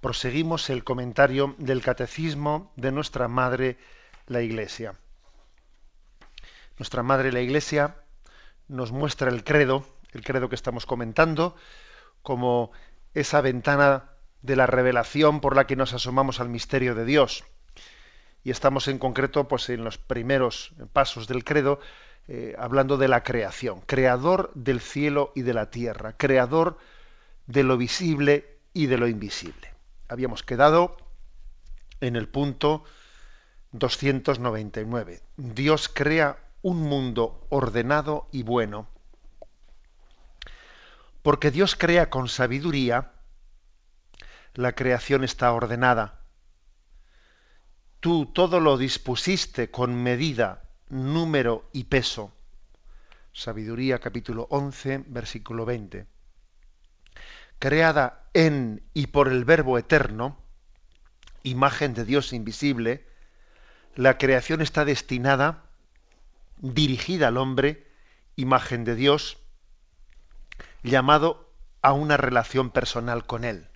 proseguimos el comentario del Catecismo de nuestra Madre, la Iglesia. Nuestra Madre, la Iglesia, nos muestra el credo, el credo que estamos comentando, como esa ventana de la revelación por la que nos asomamos al misterio de Dios. Y estamos en concreto, pues, en los primeros pasos del credo, eh, hablando de la creación, creador del cielo y de la tierra, creador de lo visible y de lo invisible. Habíamos quedado en el punto 299. Dios crea un mundo ordenado y bueno. Porque Dios crea con sabiduría, la creación está ordenada. Tú todo lo dispusiste con medida número y peso. Sabiduría capítulo 11, versículo 20. Creada en y por el Verbo eterno, imagen de Dios invisible, la creación está destinada, dirigida al hombre, imagen de Dios, llamado a una relación personal con Él.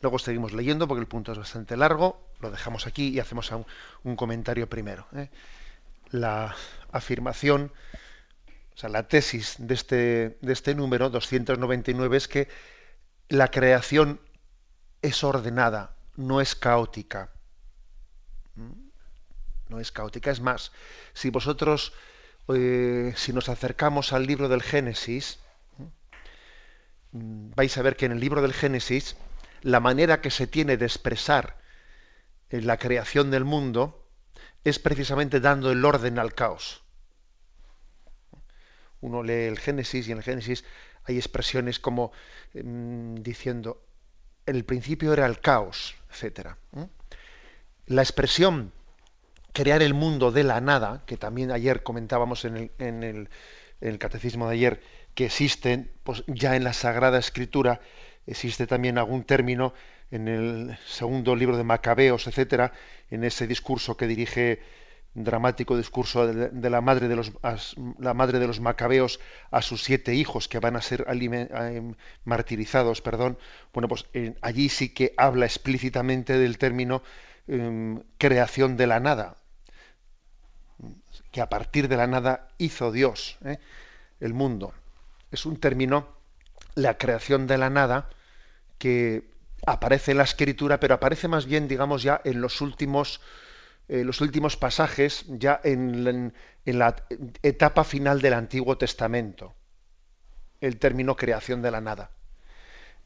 Luego seguimos leyendo porque el punto es bastante largo, lo dejamos aquí y hacemos un, comentario primero. ¿eh? la afirmación, o sea, la tesis de este, de este número, 299, es que la creación es ordenada, no es caótica. ¿Mm? No es caótica. Es más, si vosotros, eh, si nos acercamos al libro del Génesis, ¿Mm? vais a ver que en el libro del Génesis, la manera que se tiene de expresar en la creación del mundo, es precisamente dando el orden al caos. Uno lee el Génesis y en el Génesis hay expresiones como em, diciendo, el principio era el caos, etc. La expresión crear el mundo de la nada, que también ayer comentábamos en el, en el, catecismo de ayer, que existen pues, ya en la Sagrada Escritura, existe también algún término en el segundo libro de Macabeos, etcétera, en ese discurso que dirige dramático discurso de, la madre de los la madre de los macabeos a sus siete hijos que van a ser em, martirizados perdón bueno pues allí sí que habla explícitamente del término em, creación de la nada que a partir de la nada hizo Dios ¿eh? el mundo es un término la creación de la nada que aparece en la escritura, pero aparece más bien, digamos, ya en los últimos, eh, los últimos pasajes, ya en, la etapa final del Antiguo Testamento, el término creación de la nada.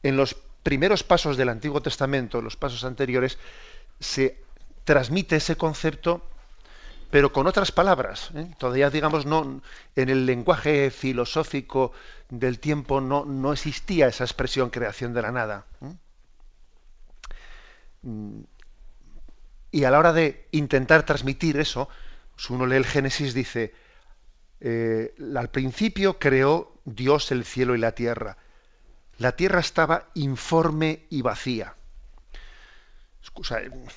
En los primeros pasos del Antiguo Testamento, los pasos anteriores, se transmite ese concepto, pero con otras palabras. ¿eh? Todavía, digamos, no, en el lenguaje filosófico del tiempo no, no existía esa expresión creación de la nada. ¿eh? Y a la hora de intentar transmitir eso, si uno lee el Génesis, dice, eh, al principio creó Dios el cielo y la tierra. La tierra estaba informe y vacía.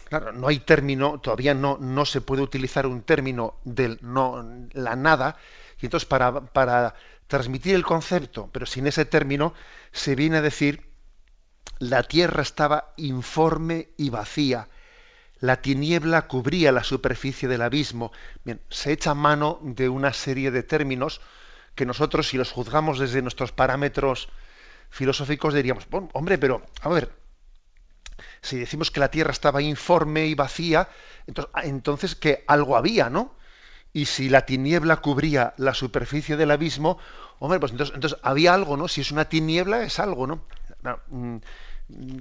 claro, no hay término, todavía no, no se puede utilizar un término de no, la nada, y entonces para transmitir el concepto, pero sin ese término, se viene a decir, la tierra estaba informe y vacía, la tiniebla cubría la superficie del abismo. Bien, se echa mano de una serie de términos que nosotros, si los juzgamos desde nuestros parámetros filosóficos, diríamos, hombre, pero, a ver, si decimos que la tierra estaba informe y vacía, entonces, ah, entonces que algo había, ¿no? Y si la tiniebla cubría la superficie del abismo, hombre, pues entonces, había algo, ¿no? Si es una tiniebla, es algo, ¿no? no mm,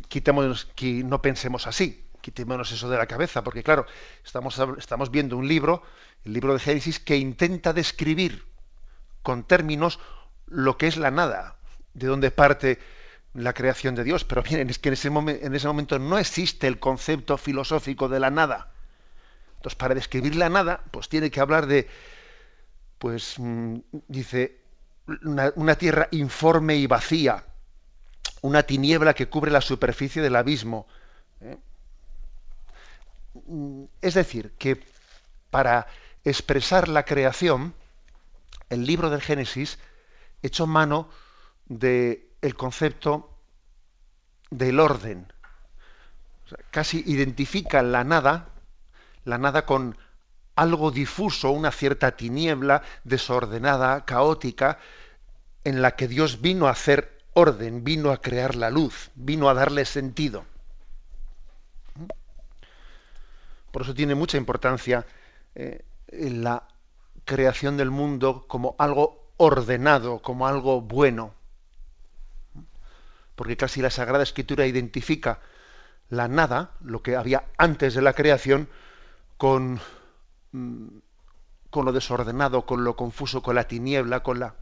quitémonos, que no pensemos así quitémonos eso de la cabeza, porque claro, estamos, estamos viendo un libro, el libro de Génesis, que intenta describir con términos lo que es la nada, de dónde parte la creación de Dios, pero miren, es que en ese, en ese momento no existe el concepto filosófico de la nada. Entonces, para describir la nada, pues tiene que hablar de, pues, mm, dice, una, tierra informe y vacía, una tiniebla que cubre la superficie del abismo. ¿eh? Mm, es decir, que para expresar la creación, el libro del Génesis echó mano del el concepto del orden. casi identifica la nada, la nada con algo difuso, una cierta tiniebla desordenada, caótica, en la que Dios vino a hacer orden, vino a crear la luz, vino a darle sentido. Por eso tiene mucha importancia eh, la creación del mundo como algo ordenado, como algo bueno. Porque casi la Sagrada Escritura identifica la nada, lo que había antes de la creación, con, mm, con lo desordenado, con lo confuso, con la tiniebla, con la...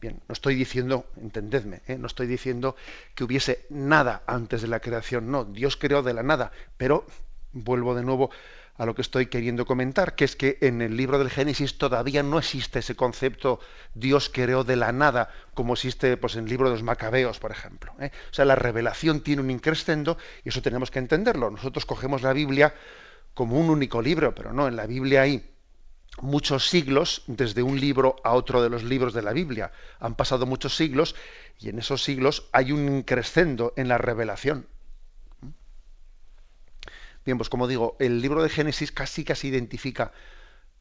Bien, no estoy diciendo, entendedme, ¿eh? no estoy diciendo que hubiese nada antes de la creación, no, Dios creó de la nada, pero vuelvo de nuevo a lo que estoy queriendo comentar, que es que en el libro del Génesis todavía no existe ese concepto Dios creó de la nada, como existe pues, en el libro de los Macabeos, por ejemplo. ¿eh? O sea, la revelación tiene un increscendo y eso tenemos que entenderlo. Nosotros cogemos la Biblia como un único libro, pero no, en la Biblia hay muchos siglos desde un libro a otro de los libros de la Biblia. Han pasado muchos siglos y en esos siglos hay un increscendo en la revelación. Bien, pues como digo, el libro de Génesis casi casi identifica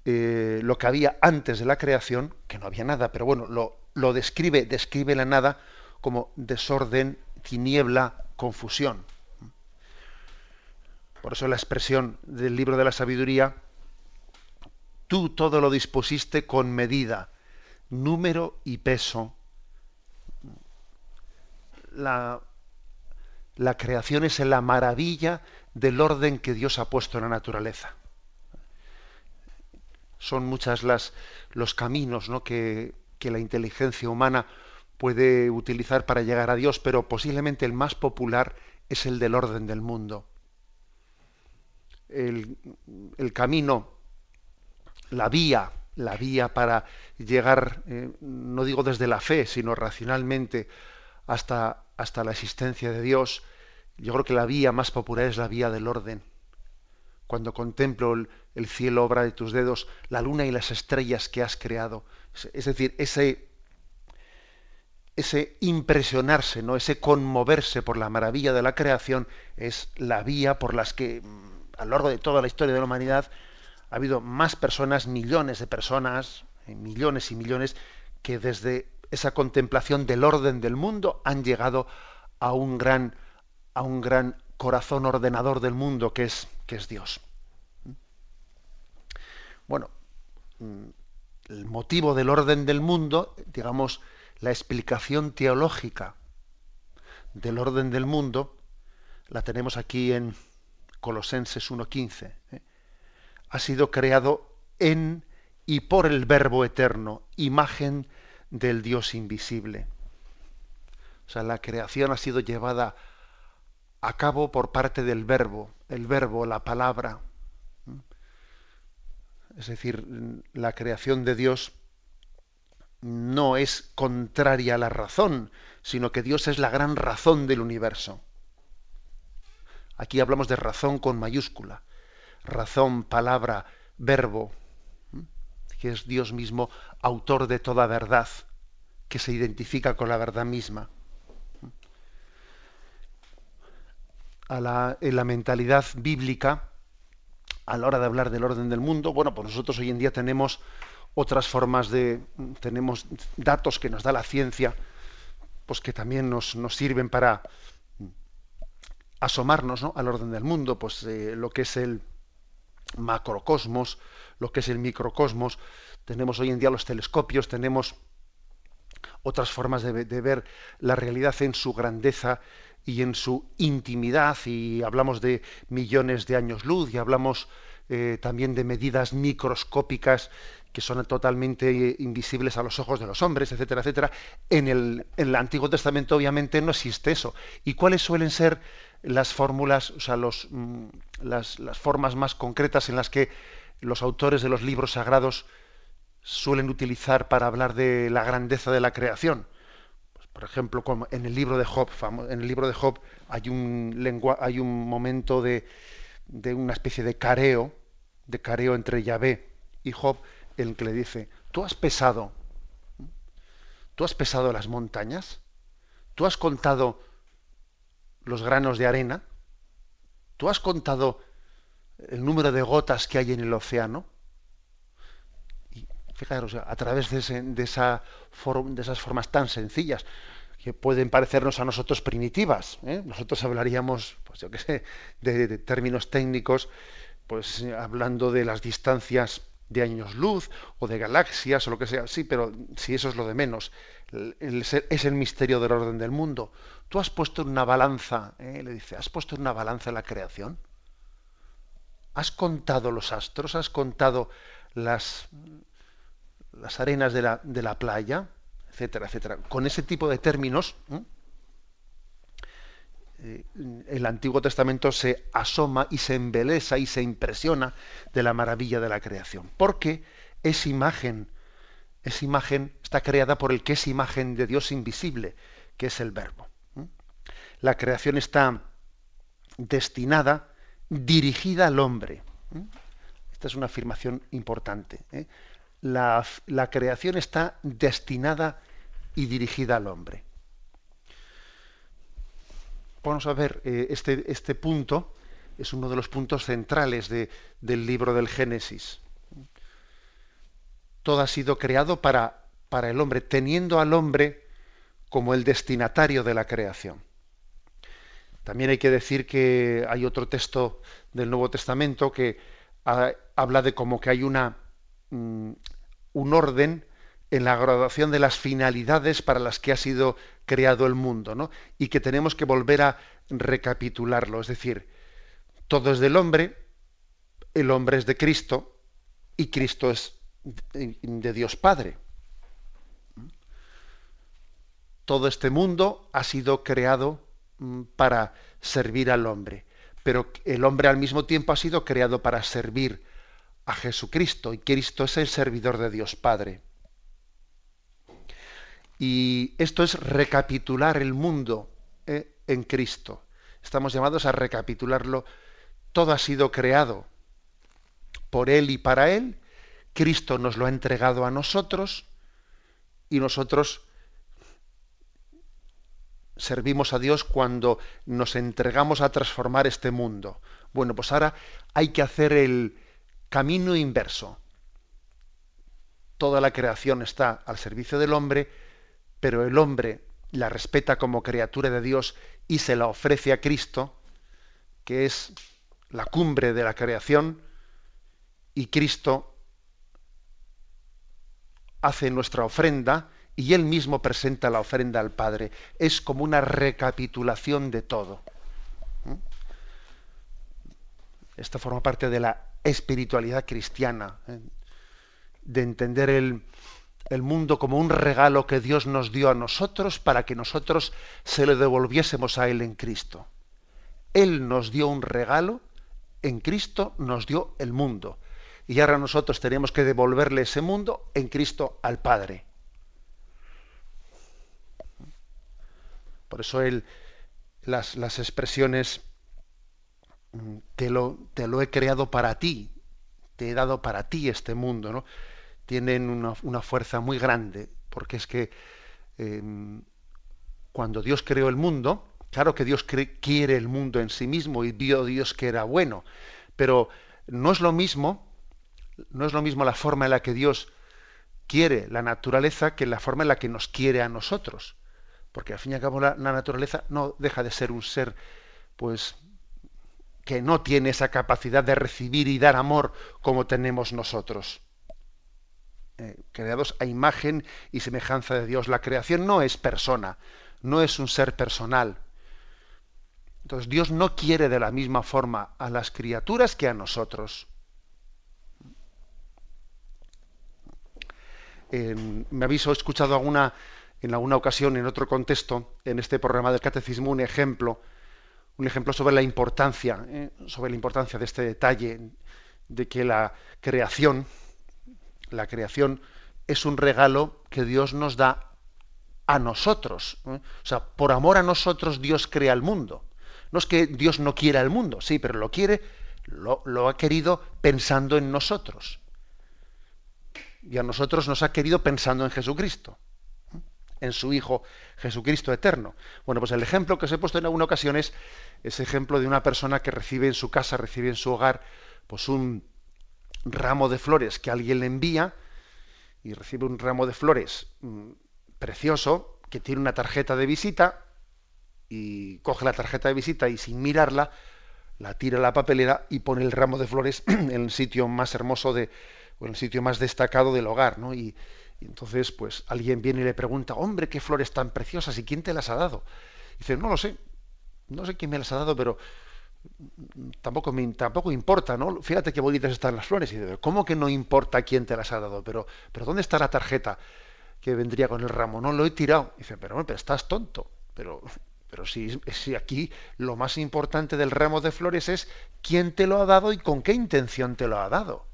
eh, lo que había antes de la creación, que no había nada, pero bueno, lo, lo describe, describe la nada como desorden, tiniebla, confusión. Por eso la expresión del libro de la sabiduría, tú todo lo dispusiste con medida, número y peso. La, la creación es la maravilla del orden que Dios ha puesto en la naturaleza. Son muchas las los caminos ¿no? que, que la inteligencia humana puede utilizar para llegar a Dios, pero posiblemente el más popular es el del orden del mundo. El, el camino, la vía, la vía para llegar, eh, no digo desde la fe, sino racionalmente hasta, hasta la existencia de Dios, yo creo que la vía más popular es la vía del orden. Cuando contemplo el, cielo, obra de tus dedos, la luna y las estrellas que has creado. Es, decir, ese, ese impresionarse, ¿no? ese conmoverse por la maravilla de la creación es la vía por las que mm, a lo largo de toda la historia de la humanidad ha habido más personas, millones de personas, eh, millones y millones, que desde esa contemplación del orden del mundo han llegado a un gran a un gran corazón ordenador del mundo que es, que es Dios. Bueno, mm, el motivo del orden del mundo, digamos, la explicación teológica del orden del mundo, la tenemos aquí en Colosenses 1.15. ¿eh? Ha sido creado en y por el Verbo eterno, imagen del Dios invisible. O sea, la creación ha sido llevada a cabo por parte del verbo, el verbo, la palabra. Es decir, la creación de Dios no es contraria a la razón, sino que Dios es la gran razón del universo. Aquí hablamos de razón con mayúscula, razón, palabra, verbo, que es Dios mismo, autor de toda verdad, que se identifica con la verdad misma. A la, en la mentalidad bíblica a la hora de hablar del orden del mundo, bueno, pues nosotros hoy en día tenemos otras formas de, tenemos datos que nos da la ciencia, pues que también nos, nos sirven para asomarnos ¿no? al orden del mundo, pues eh, lo que es el macrocosmos, lo que es el microcosmos, tenemos hoy en día los telescopios, tenemos otras formas de ver la realidad en su grandeza y en su intimidad, y hablamos de millones de años luz, y hablamos eh, también de medidas microscópicas que son totalmente invisibles a los ojos de los hombres, etcétera, etcétera. En el, Antiguo Testamento obviamente no existe eso. ¿Y cuáles suelen ser las fórmulas, o sea, los, mm, las, formas más concretas en las que los autores de los libros sagrados suelen utilizar para hablar de la grandeza de la creación? Por ejemplo, en el libro de Job, en el libro de hay un momento de, de una especie de careo, de careo entre Yahvé y Job, en el que le dice, tú has pesado, tú has pesado las montañas, tú has contado los granos de arena, tú has contado el número de gotas que hay en el océano. Fijaros, a través de, esa de esas formas tan sencillas, que pueden parecernos a nosotros primitivas. ¿eh? Nosotros hablaríamos, pues yo qué sé, de, términos técnicos, pues hablando de las distancias de años luz o de galaxias o lo que sea. Sí, pero si eso es lo de menos, es el misterio del orden del mundo. Tú has puesto en una balanza, ¿eh? le dice, has puesto en una balanza la creación. ¿Has contado los astros? ¿Has contado las, las arenas de la, de la playa? etcétera, etcétera. Con ese tipo de términos, eh, el Antiguo Testamento se asoma y se embelesa y se impresiona de la maravilla de la creación. Porque es imagen, es imagen, está creada por el que es imagen de Dios invisible, que es el Verbo. La creación está destinada, dirigida al hombre. Esta es una afirmación importante. La, la, creación está destinada y dirigida al hombre. Vamos a ver, eh, este, este, punto es uno de los puntos centrales del libro del Génesis. Todo ha sido creado para, para el hombre, teniendo al hombre como el destinatario de la creación. También hay que decir que hay otro texto del Nuevo Testamento que habla de como que hay una, mm, un orden en la graduación de las finalidades para las que ha sido creado el mundo, ¿no? Y que tenemos que volver a recapitularlo. Es decir, todo es del hombre, el hombre es de Cristo y Cristo es de Dios Padre. Todo este mundo ha sido creado mm, para servir al hombre, pero el hombre al mismo tiempo ha sido creado para servir a Jesucristo y Cristo es el servidor de Dios Padre. Y esto es recapitular el mundo eh, en Cristo. Estamos llamados a recapitularlo. Todo ha sido creado por Él y para Él. Cristo nos lo ha entregado a nosotros y nosotros servimos a Dios cuando nos entregamos a transformar este mundo. Bueno, pues ahora hay que hacer el camino inverso. Toda la creación está al servicio del hombre, pero el hombre la respeta como criatura de Dios y se la ofrece a Cristo, que es la cumbre de la creación, y Cristo hace nuestra ofrenda y él mismo presenta la ofrenda al Padre. Es como una recapitulación de todo. ¿Mm? Esta forma parte de la espiritualidad cristiana, ¿eh? de entender el, el mundo como un regalo que Dios nos dio a nosotros para que nosotros se lo devolviésemos a Él en Cristo. Él nos dio un regalo, en Cristo nos dio el mundo. Y ahora nosotros tenemos que devolverle ese mundo en Cristo al Padre. Por eso él, las, las expresiones, te lo, te lo he creado para ti, te he dado para ti este mundo, ¿no? tienen una, fuerza muy grande, porque es que em, cuando Dios creó el mundo, claro que Dios quiere el mundo en sí mismo y vio Dios que era bueno, pero no es lo mismo, no es lo mismo la forma en la que Dios quiere la naturaleza que la forma en la que nos quiere a nosotros. Porque al fin y al cabo la, la naturaleza no deja de ser un ser, pues, que no tiene esa capacidad de recibir y dar amor como tenemos nosotros. Eh, creados a imagen y semejanza de Dios. La creación no es persona, no es un ser personal. Entonces Dios no quiere de la misma forma a las criaturas que a nosotros. me habéis escuchado alguna, en alguna ocasión, en otro contexto, en este programa del catecismo, un ejemplo, un ejemplo sobre la importancia, ¿eh? sobre la importancia de este detalle de que la creación, la creación es un regalo que Dios nos da a nosotros. ¿eh? O sea, por amor a nosotros Dios crea el mundo. No es que Dios no quiera el mundo, sí, pero lo quiere, lo, lo ha querido pensando en nosotros. Y a nosotros nos ha querido pensando en Jesucristo en su Hijo Jesucristo eterno. Bueno, pues el ejemplo que os he puesto en alguna ocasión es ese ejemplo de una persona que recibe en su casa, recibe en su hogar, pues un ramo de flores que alguien le envía y recibe un ramo de flores mm, precioso que tiene una tarjeta de visita y coge la tarjeta de visita y sin mirarla la tira a la papelera y pone el ramo de flores en el sitio más hermoso de o en el sitio más destacado del hogar, ¿no? Y, y entonces, pues alguien viene y le pregunta, hombre, qué flores tan preciosas, ¿y quién te las ha dado? Y dice, no lo sé, no sé quién me las ha dado, pero tampoco me tampoco importa, ¿no? Fíjate qué bonitas están las flores. Y dice, ¿cómo que no importa quién te las ha dado? Pero, pero ¿dónde está la tarjeta que vendría con el ramo? No lo he tirado. Y dice, pero, pero estás tonto. Pero, pero si, si aquí lo más importante del ramo de flores es quién te lo ha dado y con qué intención te lo ha dado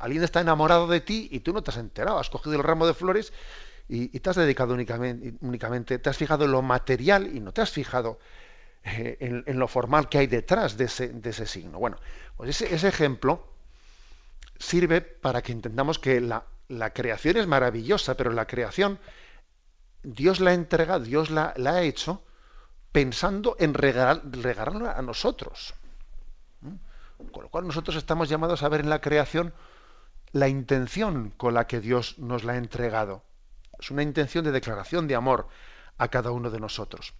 alguien está enamorado de ti y tú no te has enterado, has cogido el ramo de flores y, te has dedicado únicamente, te has fijado en lo material y no te has fijado eh, en, lo formal que hay detrás de ese, signo. Bueno, pues ese, ejemplo sirve para que entendamos que la, creación es maravillosa, pero la creación Dios la entrega, Dios la, ha hecho pensando en regalarla a nosotros. ¿Mm? Con lo cual nosotros estamos llamados a ver en la creación la intención con la que Dios nos la ha entregado. Es una intención de declaración de amor a cada uno de nosotros.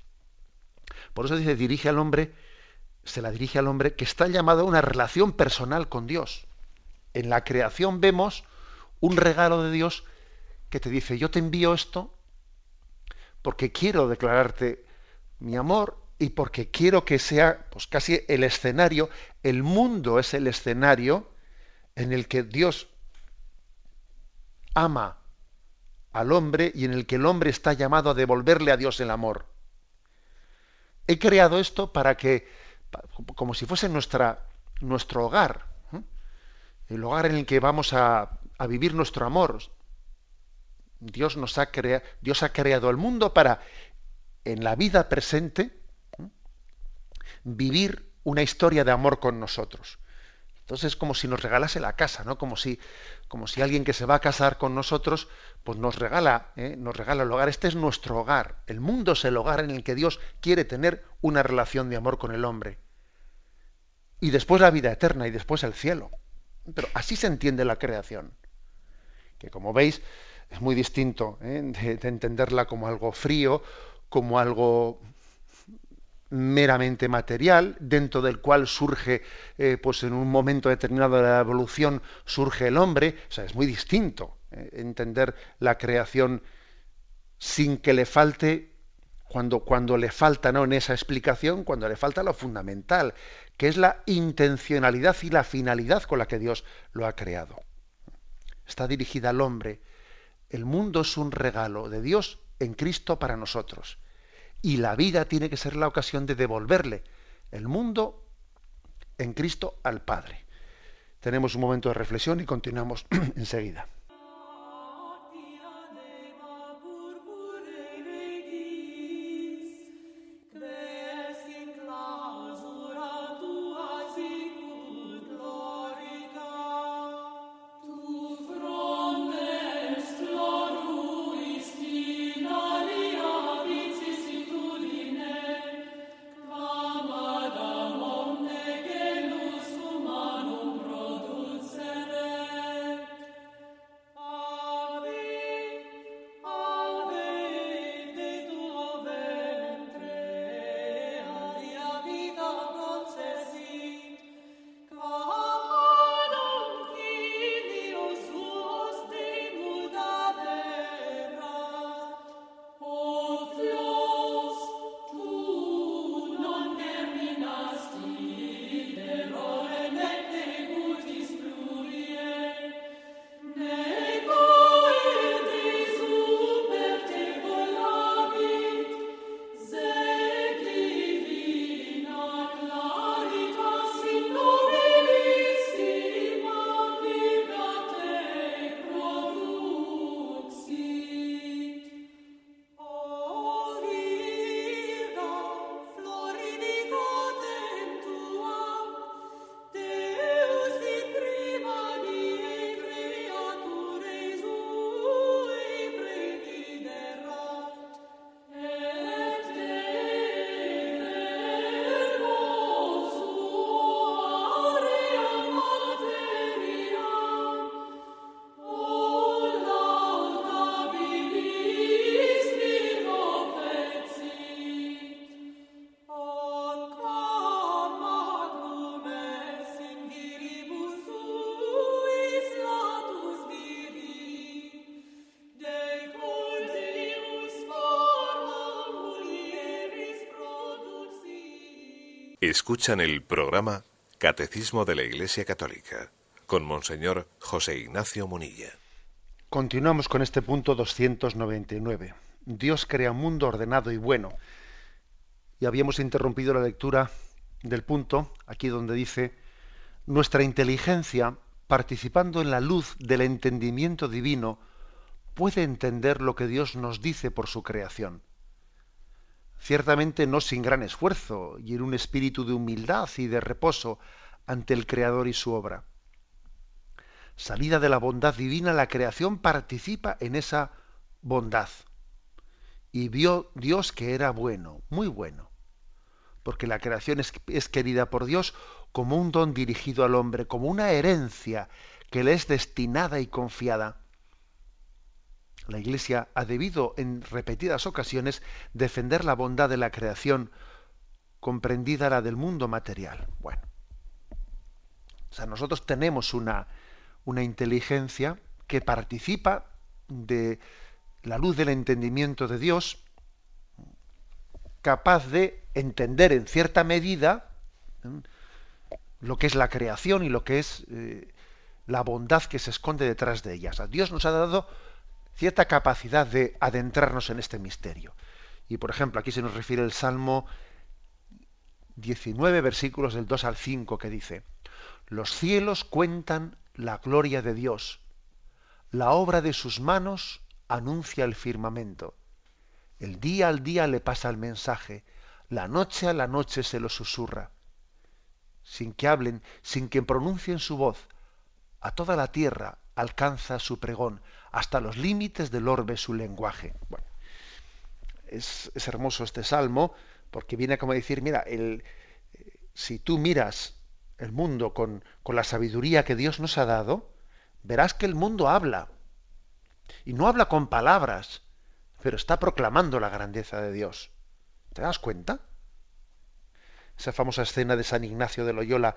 Por eso dice, dirige al hombre, se la dirige al hombre que está llamado a una relación personal con Dios. En la creación vemos un regalo de Dios que te dice, yo te envío esto porque quiero declararte mi amor y porque quiero que sea pues casi el escenario, el mundo es el escenario en el que Dios ama al hombre y en el que el hombre está llamado a devolverle a Dios el amor. He creado esto para que, como si fuese nuestro hogar, el hogar en el que vamos a, vivir nuestro amor. Dios, nos ha crea, Dios ha creado el mundo para, en la vida presente, vivir una historia de amor con nosotros. Entonces es como si nos regalase la casa, ¿no? Como si, como si alguien que se va a casar con nosotros, pues nos regala, ¿eh? nos regala el hogar. Este es nuestro hogar. El mundo es el hogar en el que Dios quiere tener una relación de amor con el hombre. Y después la vida eterna y después el cielo. Pero así se entiende la creación. Que como veis, es muy distinto ¿eh? de entenderla como algo frío, como algo meramente material, dentro del cual surge, eh, pues en un momento determinado de la evolución, surge el hombre. O sea, es muy distinto eh, entender la creación sin que le falte, cuando, cuando le falta ¿no? en esa explicación, cuando le falta lo fundamental, que es la intencionalidad y la finalidad con la que Dios lo ha creado. Está dirigida al hombre. El mundo es un regalo de Dios en Cristo para nosotros y la vida tiene que ser la ocasión de devolverle el mundo en Cristo al Padre. Tenemos un momento de reflexión y continuamos enseguida. Escuchan el programa Catecismo de la Iglesia Católica con Monseñor José Ignacio Munilla. Continuamos con este punto 299. Dios crea un mundo ordenado y bueno. Y habíamos interrumpido la lectura del punto, aquí donde dice, nuestra inteligencia, participando en la luz del entendimiento divino, puede entender lo que Dios nos dice por su creación ciertamente no sin gran esfuerzo y en un espíritu de humildad y de reposo ante el Creador y su obra. Salida de la bondad divina, la creación participa en esa bondad. Y vio Dios que era bueno, muy bueno, porque la creación es, es querida por Dios como un don dirigido al hombre, como una herencia que le es destinada y confiada la Iglesia ha debido en repetidas ocasiones defender la bondad de la creación, comprendida la del mundo material. Bueno, o sea, nosotros tenemos una, una inteligencia que participa de la luz del entendimiento de Dios, capaz de entender en cierta medida lo que es la creación y lo que es eh, la bondad que se esconde detrás de ella. Dios nos ha dado cierta capacidad de adentrarnos en este misterio. Y por ejemplo, aquí se nos refiere el Salmo 19, versículos del 2 al 5, que dice, Los cielos cuentan la gloria de Dios, la obra de sus manos anuncia el firmamento. El día al día le pasa el mensaje, la noche a la noche se lo susurra. Sin que hablen, sin que pronuncien su voz, a toda la tierra alcanza su pregón, hasta los límites del orbe su lenguaje. Bueno, es, hermoso este salmo porque viene como a decir, mira, el, si tú miras el mundo con, con la sabiduría que Dios nos ha dado, verás que el mundo habla. Y no habla con palabras, pero está proclamando la grandeza de Dios. ¿Te das cuenta? Esa famosa escena de San Ignacio de Loyola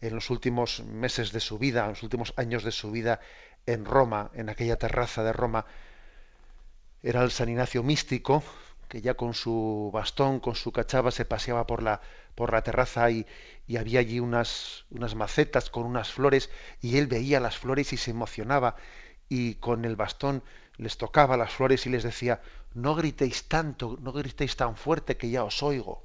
en los últimos meses de su vida, en los últimos años de su vida en Roma, en aquella terraza de Roma, era el San Ignacio místico, que ya con su bastón, con su cachava, se paseaba por la, por la terraza y, y había allí unas, unas macetas con unas flores, y él veía las flores y se emocionaba, y con el bastón les tocaba las flores y les decía, no gritéis tanto, no gritéis tan fuerte que ya os oigo.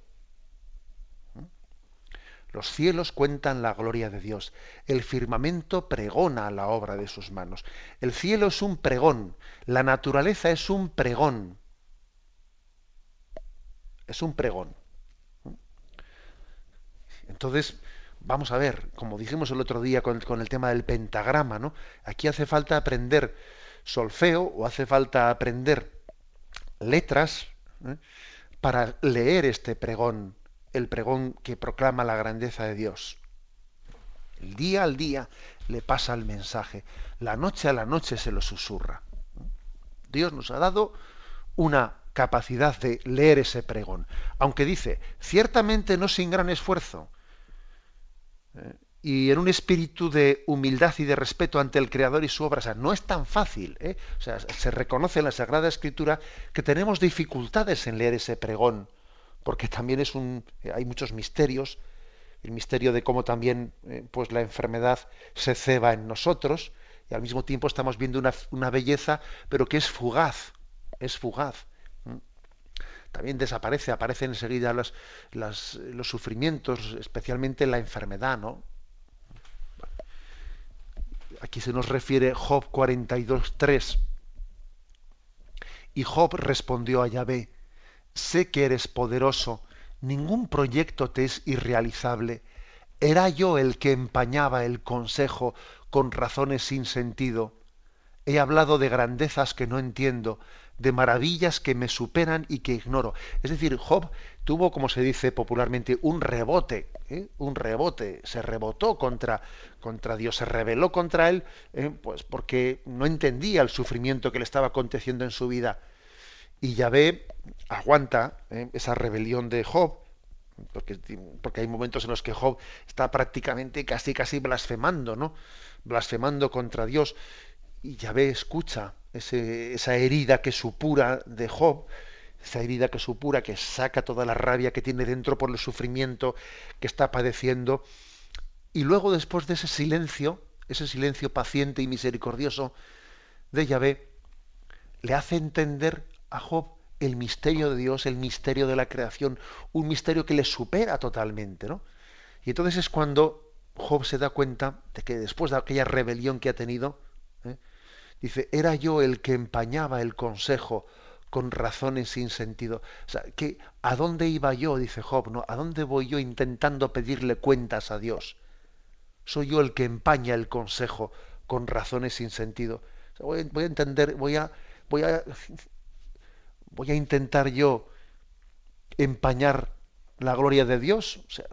Los cielos cuentan la gloria de Dios. El firmamento pregona la obra de sus manos. El cielo es un pregón. La naturaleza es un pregón. Es un pregón. Entonces, vamos a ver, como dijimos el otro día con, el tema del pentagrama, ¿no? Aquí hace falta aprender solfeo o hace falta aprender letras ¿eh? para leer este pregón el pregón que proclama la grandeza de Dios. El día al día le pasa el mensaje, la noche a la noche se lo susurra. Dios nos ha dado una capacidad de leer ese pregón, aunque dice, ciertamente no sin gran esfuerzo, ¿eh? y en un espíritu de humildad y de respeto ante el Creador y su obra. O sea, no es tan fácil. ¿eh? O sea, se reconoce en la Sagrada Escritura que tenemos dificultades en leer ese pregón porque también es un, eh, hay muchos misterios, el misterio de cómo también eh, pues la enfermedad se ceba en nosotros y al mismo tiempo estamos viendo una, belleza, pero que es fugaz, es fugaz. También desaparece, aparecen enseguida los, los sufrimientos, especialmente la enfermedad, ¿no? Aquí se nos refiere Job 42.3. Y Job respondió a Yahvé, sé que eres poderoso, ningún proyecto te es irrealizable. Era yo el que empañaba el consejo con razones sin sentido. He hablado de grandezas que no entiendo, de maravillas que me superan y que ignoro. Es decir, Job tuvo, como se dice popularmente, un rebote, ¿eh? un rebote, se rebotó contra, contra Dios, se rebeló contra él, ¿eh? pues porque no entendía el sufrimiento que le estaba aconteciendo en su vida. Y Yahvé aguanta ¿eh? esa rebelión de Job, porque, porque, hay momentos en los que Job está prácticamente casi casi blasfemando, ¿no? Blasfemando contra Dios. Y Yahvé escucha esa herida que supura de Job esa herida que supura, que saca toda la rabia que tiene dentro por el sufrimiento que está padeciendo. Y luego, después de ese silencio, ese silencio paciente y misericordioso de Yahvé, le hace entender a Job el misterio de Dios, el misterio de la creación, un misterio que le supera totalmente, ¿no? Y entonces es cuando Job se da cuenta de que después de aquella rebelión que ha tenido, ¿eh? dice, era yo el que empañaba el consejo con razones sin sentido. O sea, que ¿a dónde iba yo? dice Job, ¿no? ¿A dónde voy yo intentando pedirle cuentas a Dios? Soy yo el que empaña el consejo con razones sin sentido. voy, a entender, voy a, voy a, voy a intentar yo empañar la gloria de Dios. O sea,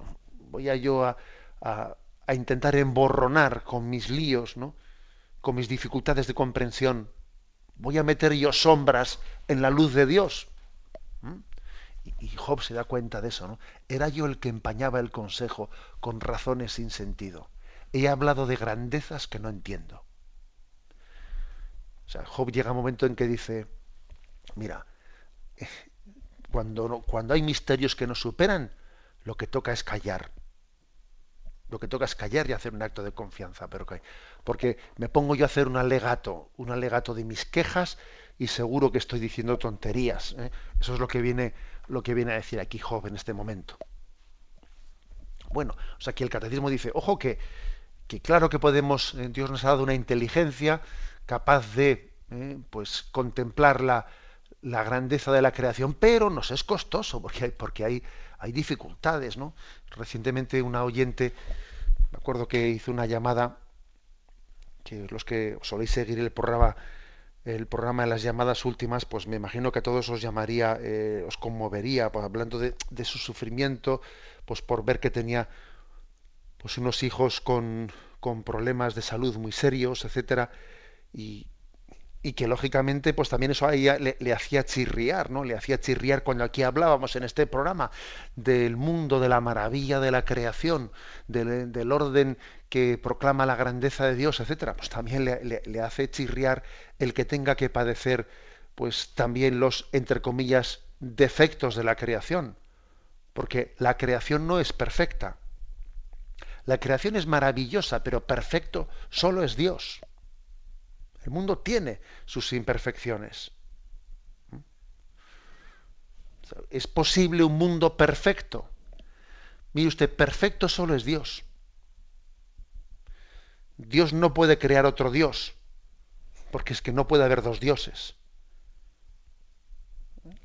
voy a yo a, intentar emborronar con mis líos, ¿no? con mis dificultades de comprensión. Voy a meter yo sombras en la luz de Dios. ¿Mm? Y Job se da cuenta de eso, ¿no? Era yo el que empañaba el consejo con razones sin sentido. He hablado de grandezas que no entiendo. O sea, Job llega a un momento en que dice, mira, cuando, cuando hay misterios que nos superan, lo que toca es callar lo que toca es callar y hacer un acto de confianza, pero porque me pongo yo a hacer un alegato, un alegato de mis quejas y seguro que estoy diciendo tonterías. ¿eh? Eso es lo que viene, lo que viene a decir aquí Job en este momento. Bueno, o sea, aquí el catecismo dice, ojo que, que claro que podemos, eh, Dios nos ha dado una inteligencia capaz de, eh, pues, contemplar la, la grandeza de la creación, pero nos es costoso porque hay, porque hay, hay dificultades, ¿no? Recientemente una oyente, me acuerdo que hizo una llamada, que los que soléis seguir el programa, el programa de las llamadas últimas, pues me imagino que a todos os llamaría, eh, os conmovería, pues, hablando de, de, su sufrimiento, pues por ver que tenía pues unos hijos con, con problemas de salud muy serios, etcétera, y, y que lógicamente pues también eso a ella le, hacía chirriar, ¿no? Le hacía chirriar cuando aquí hablábamos en este programa del mundo, de la maravilla de la creación, del, orden que proclama la grandeza de Dios, etcétera, pues también le, le, hace chirriar el que tenga que padecer pues también los, entre comillas, defectos de la creación. Porque la creación no es perfecta. La creación es maravillosa, pero perfecto solo es Dios. El mundo tiene sus imperfecciones. ¿Es posible un mundo perfecto? Mire usted, perfecto solo es Dios. Dios no puede crear otro Dios, porque es que no puede haber dos dioses.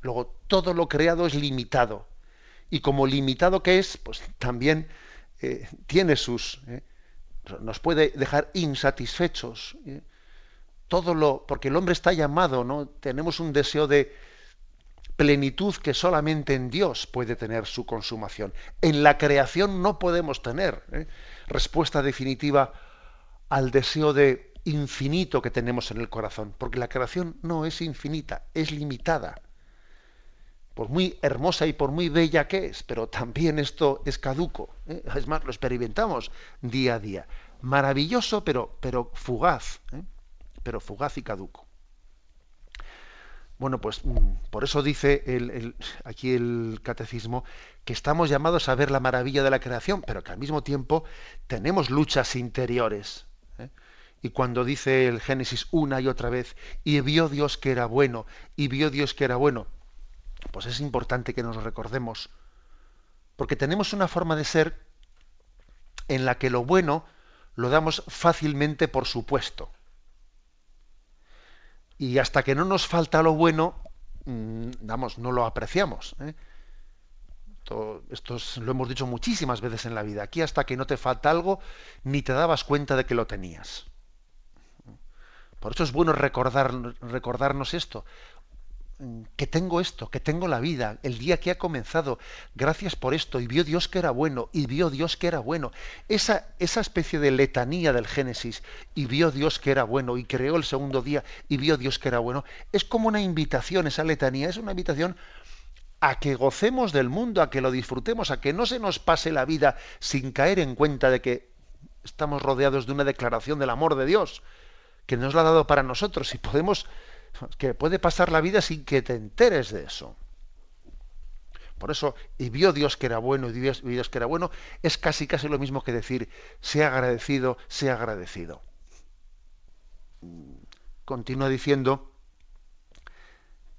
Luego, todo lo creado es limitado. Y como limitado que es, pues también eh, tiene sus... Eh, nos puede dejar insatisfechos. ¿eh? Todo lo, porque el hombre está llamado, ¿no? Tenemos un deseo de plenitud que solamente en Dios puede tener su consumación. En la creación no podemos tener ¿eh? respuesta definitiva al deseo de infinito que tenemos en el corazón, porque la creación no es infinita, es limitada. Por muy hermosa y por muy bella que es, pero también esto es caduco. ¿eh? Es más, lo experimentamos día a día. Maravilloso, pero, pero fugaz. ¿eh? Pero fugaz y caduco. Bueno, pues mm, por eso dice aquí el catecismo que estamos llamados a ver la maravilla de la creación, pero que al mismo tiempo tenemos luchas interiores. ¿eh? Y cuando dice el Génesis una y otra vez, y vio Dios que era bueno, y vio Dios que era bueno, pues es importante que nos recordemos, porque tenemos una forma de ser en la que lo bueno lo damos fácilmente por supuesto y hasta que no nos falta lo bueno, mm, vamos, no lo apreciamos. ¿eh? Esto, lo hemos dicho muchísimas veces en la vida. Aquí hasta que no te falta algo, ni te dabas cuenta de que lo tenías. Por eso es bueno recordar, recordarnos esto. Mm, que tengo esto, que tengo la vida, el día que ha comenzado, gracias por esto, y vio Dios que era bueno, y vio Dios que era bueno. Esa, esa especie de letanía del Génesis, y vio Dios que era bueno, y creó el segundo día, y vio Dios que era bueno, es como una invitación, esa letanía, es una invitación a que gocemos del mundo, a que lo disfrutemos, a que no se nos pase la vida sin caer en cuenta de que estamos rodeados de una declaración del amor de Dios, que nos la ha dado para nosotros, y podemos que puede pasar la vida sin que te enteres de eso. Por eso, y vio Dios que era bueno, y Dios, Dios que era bueno, es casi casi lo mismo que decir, sea agradecido, sea agradecido. Continúa diciendo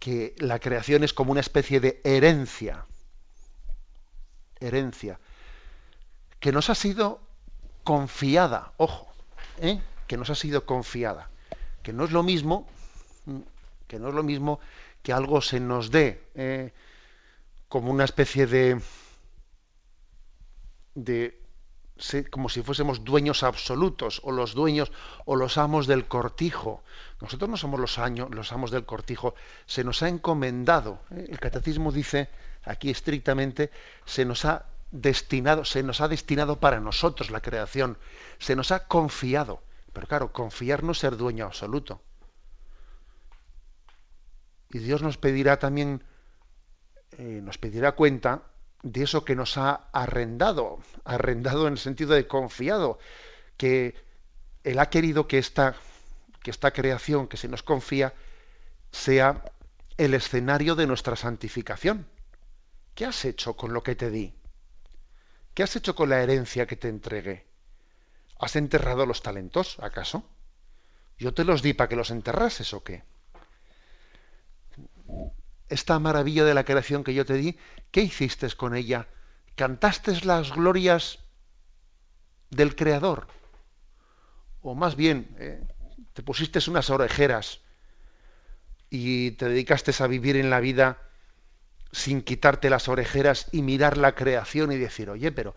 que la creación es como una especie de herencia, herencia, que nos ha sido confiada, ojo, ¿eh? que nos ha sido confiada, que no es lo mismo, que no es lo mismo que algo se nos dé eh, como una especie de, de como si fuésemos dueños absolutos o los dueños o los amos del cortijo. Nosotros no somos los, años, los amos del cortijo, se nos ha encomendado. ¿eh? El catecismo dice aquí estrictamente, se nos ha destinado, se nos ha destinado para nosotros la creación, se nos ha confiado. Pero claro, confiar no es ser dueño absoluto. Y Dios nos pedirá también, eh, nos pedirá cuenta de eso que nos ha arrendado, arrendado en el sentido de confiado, que Él ha querido que esta, que esta creación que se nos confía sea el escenario de nuestra santificación. ¿Qué has hecho con lo que te di? ¿Qué has hecho con la herencia que te entregué? ¿Has enterrado los talentos, acaso? ¿Yo te los di para que los enterrases o qué? Esta maravilla de la creación que yo te di, ¿qué hiciste con ella? ¿Cantaste las glorias del Creador? O más bien, eh, te pusiste unas orejeras y te dedicaste a vivir en la vida sin quitarte las orejeras y mirar la creación y decir, oye, pero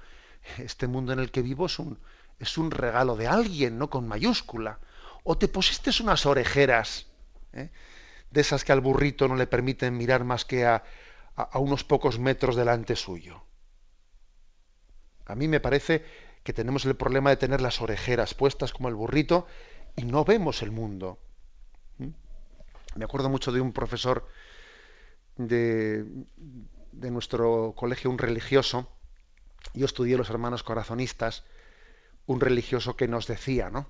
este mundo en el que vivo es un, es un regalo de alguien, no con mayúscula. O te pusiste unas orejeras. ¿eh? De esas que al burrito no le permiten mirar más que a, unos pocos metros delante suyo. A mí me parece que tenemos el problema de tener las orejeras puestas como el burrito y no vemos el mundo. ¿Mm? Me acuerdo mucho de un profesor de, de, nuestro colegio, un religioso, yo estudié los hermanos corazonistas, un religioso que nos decía, ¿no?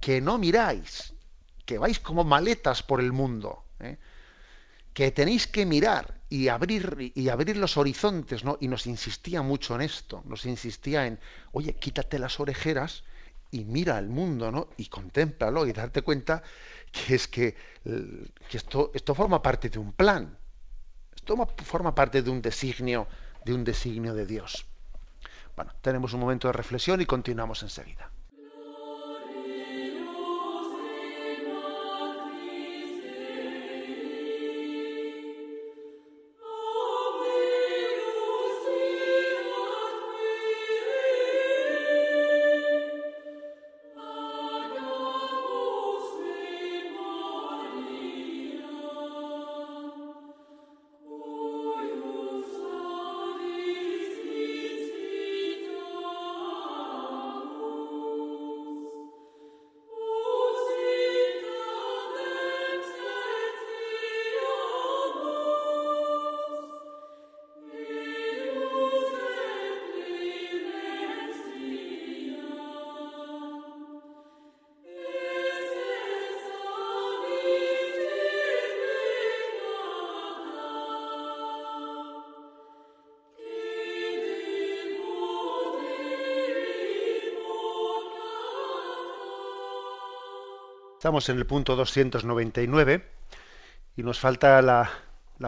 Que no miráis, que vais como maletas por el mundo. ¿Eh? que tenéis que mirar y abrir y abrir los horizontes, ¿no? Y nos insistía mucho en esto, nos insistía en, oye, quítate las orejeras y mira al mundo, ¿no? Y contémplalo y darte cuenta que es que, que esto, esto forma parte de un plan, esto forma parte de un designio, de un designio de Dios. Bueno, tenemos un momento de reflexión y continuamos enseguida. Estamos en el punto 299 y nos falta la,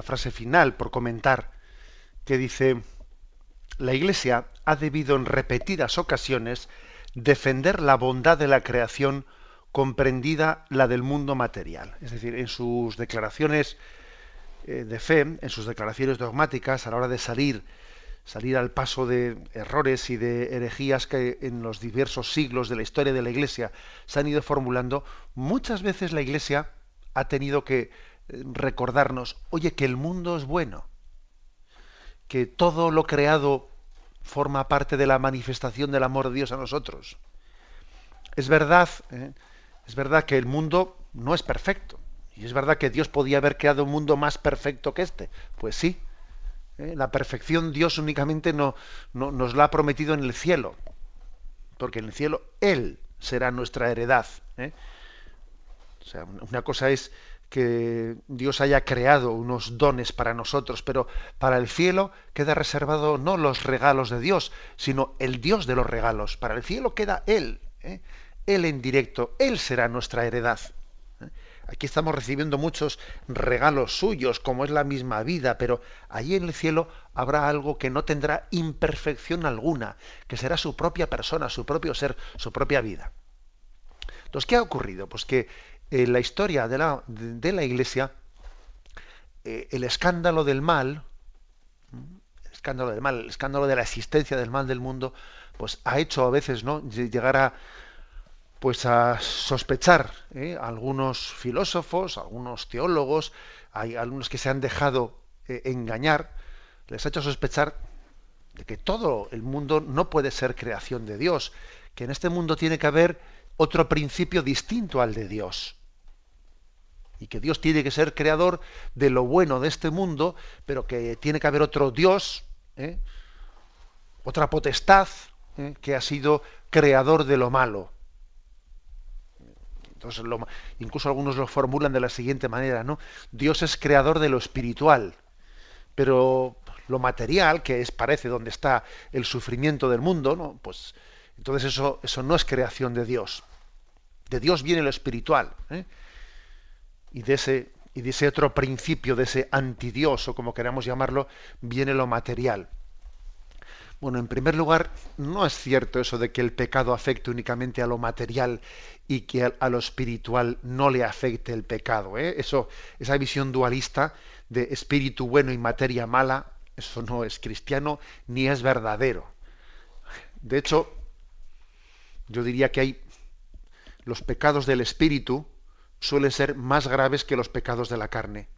frase final por comentar, que dice, la Iglesia ha debido en repetidas ocasiones defender la bondad de la creación comprendida la del mundo material. Es decir, en sus declaraciones eh, de fe, en sus declaraciones dogmáticas, a la hora de salir salir al paso de errores y de herejías que en los diversos siglos de la historia de la Iglesia se han ido formulando, muchas veces la Iglesia ha tenido que eh, recordarnos, oye, que el mundo es bueno, que todo lo creado forma parte de la manifestación del amor de Dios a nosotros. Es verdad, ¿eh? es verdad que el mundo no es perfecto. Y es verdad que Dios podía haber creado un mundo más perfecto que este. Pues sí, ¿eh? La perfección Dios únicamente no, nos la ha prometido en el cielo, porque en el cielo Él será nuestra heredad. ¿eh? O sea, una cosa es que Dios haya creado unos dones para nosotros, pero para el cielo queda reservado no los regalos de Dios, sino el Dios de los regalos. Para el cielo queda Él, ¿eh? Él en directo, Él será nuestra heredad. ¿Eh? Aquí estamos recibiendo muchos regalos suyos, como es la misma vida, pero allí en el cielo habrá algo que no tendrá imperfección alguna, que será su propia persona, su propio ser, su propia vida. Entonces, ¿qué ha ocurrido? Pues que en la historia de la, de, la Iglesia, eh, el escándalo del mal, el escándalo del mal, el escándalo de la existencia del mal del mundo, pues ha hecho a veces no llegar a pues a sospechar ¿eh? algunos filósofos, algunos teólogos, hay algunos que se han dejado eh, engañar, les ha hecho sospechar de que todo el mundo no puede ser creación de Dios, que en este mundo tiene que haber otro principio distinto al de Dios. Y que Dios tiene que ser creador de lo bueno de este mundo, pero que tiene que haber otro Dios, ¿eh? otra potestad, que ha sido creador de lo malo. Entonces, incluso algunos lo formulan de la siguiente manera, ¿no? Dios es creador de lo espiritual, pero lo material, que es parece donde está el sufrimiento del mundo, ¿no? Pues entonces eso, eso no es creación de Dios. De Dios viene lo espiritual. ¿eh? Y, de ese, y de ese otro principio, de ese antidios, o como queramos llamarlo, viene lo material. Bueno, en primer lugar, no es cierto eso de que el pecado afecte únicamente a lo material y que a, lo espiritual no le afecte el pecado. ¿eh? Eso, esa visión dualista de espíritu bueno y materia mala, eso no es cristiano ni es verdadero. De hecho, yo diría que hay los pecados del espíritu suelen ser más graves que los pecados de la carne.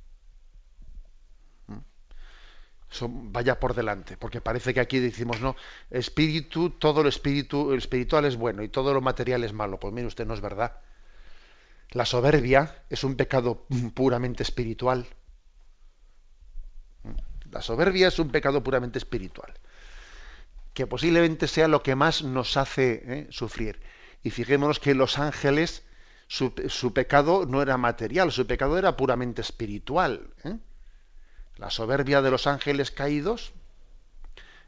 Vaya por delante, porque parece que aquí decimos, no, espíritu, todo lo espíritu, el espiritual es bueno y todo lo material es malo. Pues mire usted, no es verdad. La soberbia es un pecado puramente espiritual. La soberbia es un pecado puramente espiritual que posiblemente sea lo que más nos hace ¿eh? sufrir. Y fijémonos que los ángeles, su, pecado no era material, su pecado era puramente espiritual. ¿eh? La soberbia de los ángeles caídos,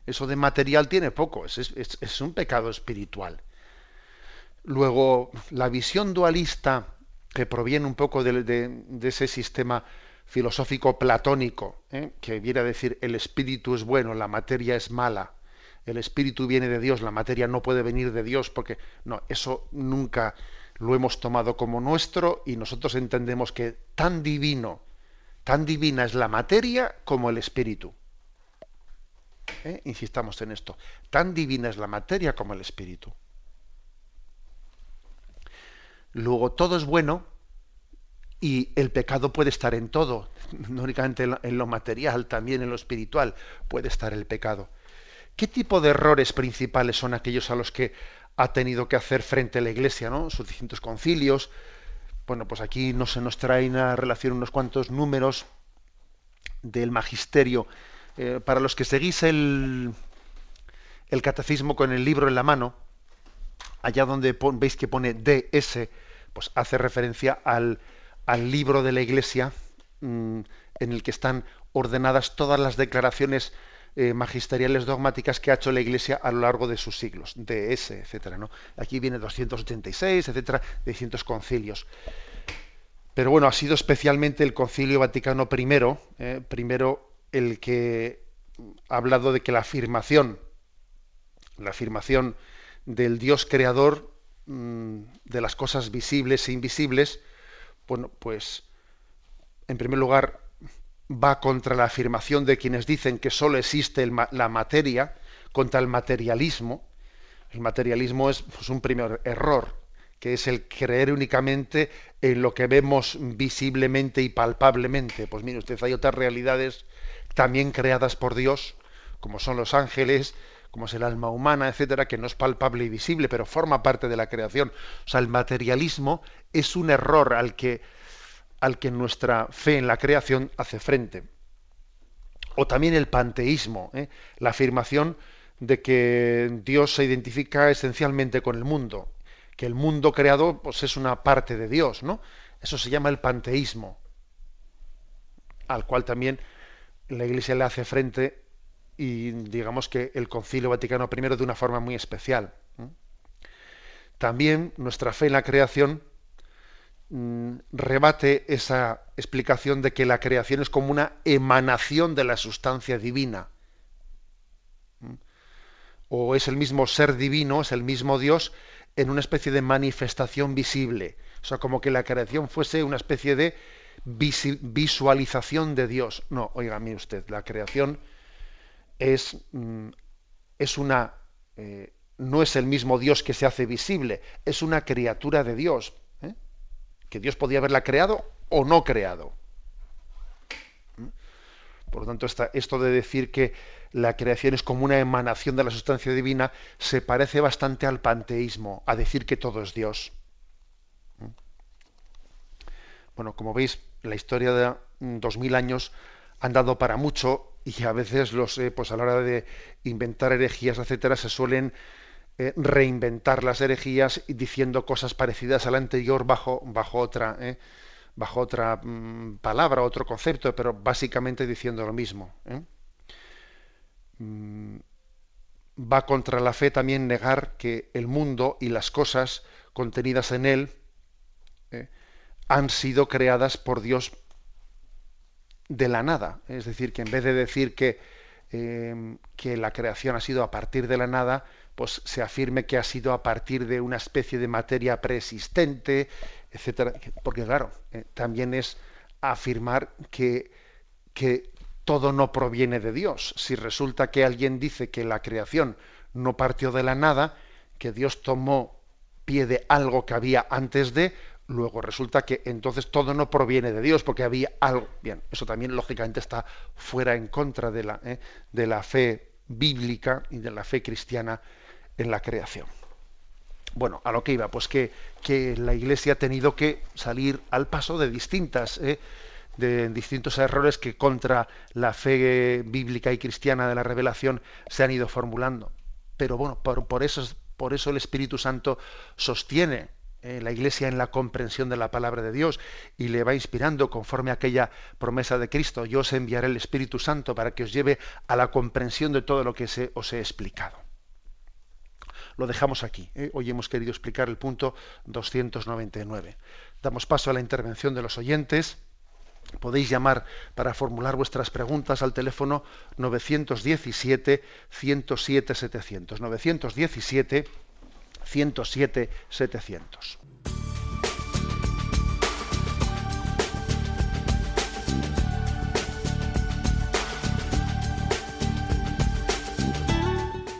eso de material tiene poco, es, un pecado espiritual. Luego, la visión dualista que proviene un poco de, ese sistema filosófico platónico, ¿eh? que viene a decir el espíritu es bueno, la materia es mala, el espíritu viene de Dios, la materia no puede venir de Dios, porque no, eso nunca lo hemos tomado como nuestro y nosotros entendemos que tan divino, tan divina es la materia como el espíritu. ¿Eh? Insistamos en esto, tan divina es la materia como el espíritu. Luego todo es bueno y el pecado puede estar en todo, no únicamente en lo material, también en lo espiritual puede estar el pecado. ¿Qué tipo de errores principales son aquellos a los que ha tenido que hacer frente la Iglesia, ¿no? Sus distintos concilios. Bueno, pues aquí no se nos trae una relación unos cuantos números del magisterio. Eh, para los que seguís el, el catecismo con el libro en la mano, allá donde veis que pone DS, pues hace referencia al, al libro de la Iglesia mm, en el que están ordenadas todas las declaraciones eh, magisteriales dogmáticas que ha hecho la Iglesia a lo largo de sus siglos, de ese, etcétera. ¿no? Aquí viene 286, etcétera, de distintos concilios. Pero bueno, ha sido especialmente el Concilio Vaticano I, eh, primero el que ha hablado de que la afirmación, la afirmación del Dios creador mm, de las cosas visibles e invisibles, bueno, pues en primer lugar va contra la afirmación de quienes dicen que solo existe la materia, contra el materialismo. El materialismo es pues, un primer error, que es el creer únicamente en lo que vemos visiblemente y palpablemente. Pues mire usted, hay otras realidades también creadas por Dios, como son los ángeles, como es el alma humana, etcétera, que no es palpable y visible, pero forma parte de la creación. O sea, el materialismo es un error al que al que nuestra fe en la creación hace frente. O también el panteísmo, ¿eh? la afirmación de que Dios se identifica esencialmente con el mundo, que el mundo creado pues, es una parte de Dios, ¿no? Eso se llama el panteísmo. al cual también la Iglesia le hace frente y digamos que el Concilio Vaticano I de una forma muy especial. También nuestra fe en la creación rebate esa explicación de que la creación es como una emanación de la sustancia divina. O es el mismo ser divino, es el mismo Dios en una especie de manifestación visible. O sea, como que la creación fuese una especie de visualización de Dios. No, oiga, usted, la creación es, mm, es una eh, no es el mismo Dios que se hace visible, es una criatura de Dios. Que Dios podía haberla creado o no creado. ¿Mm? Por lo tanto, esto de decir que la creación es como una emanación de la sustancia divina se parece bastante al panteísmo, a decir que todo es Dios. ¿Mm? Bueno, como veis, la historia de dos mil años han dado para mucho y a veces los eh, pues a la hora de inventar herejías etcétera se suelen eh, reinventar las herejías diciendo cosas parecidas a la anterior bajo bajo otra eh, bajo otra mm, palabra otro concepto pero básicamente diciendo lo mismo mm, va contra la fe también negar que el mundo y las cosas contenidas en él han sido creadas por Dios de la nada. Es decir, que en vez de decir que, eh, que la creación ha sido a partir de la nada, pues se afirme que ha sido a partir de una especie de materia preexistente, etcétera. Porque claro, eh, también es afirmar que, que todo no proviene de Dios. Si resulta que alguien dice que la creación no partió de la nada, que Dios tomó pie de algo que había antes de, luego resulta que entonces todo no proviene de Dios porque había algo. Bien, eso también lógicamente está fuera en contra de la, ¿eh? de la fe bíblica y de la fe cristiana en la creación. Bueno, a lo que iba, pues que, que la Iglesia ha tenido que salir al paso de distintas, ¿eh? de distintos errores que contra la fe bíblica y cristiana de la revelación se han ido formulando. Pero bueno, por, por eso, por eso el Espíritu Santo sostiene eh, la Iglesia en la comprensión de la palabra de Dios y le va inspirando conforme a aquella promesa de Cristo. Yo os enviaré el Espíritu Santo para que os lleve a la comprensión de todo lo que se, os he explicado. Lo dejamos aquí. ¿eh? Hoy hemos querido explicar el punto 299. Damos paso a la intervención de los oyentes. Podéis llamar para formular vuestras preguntas al teléfono 917 107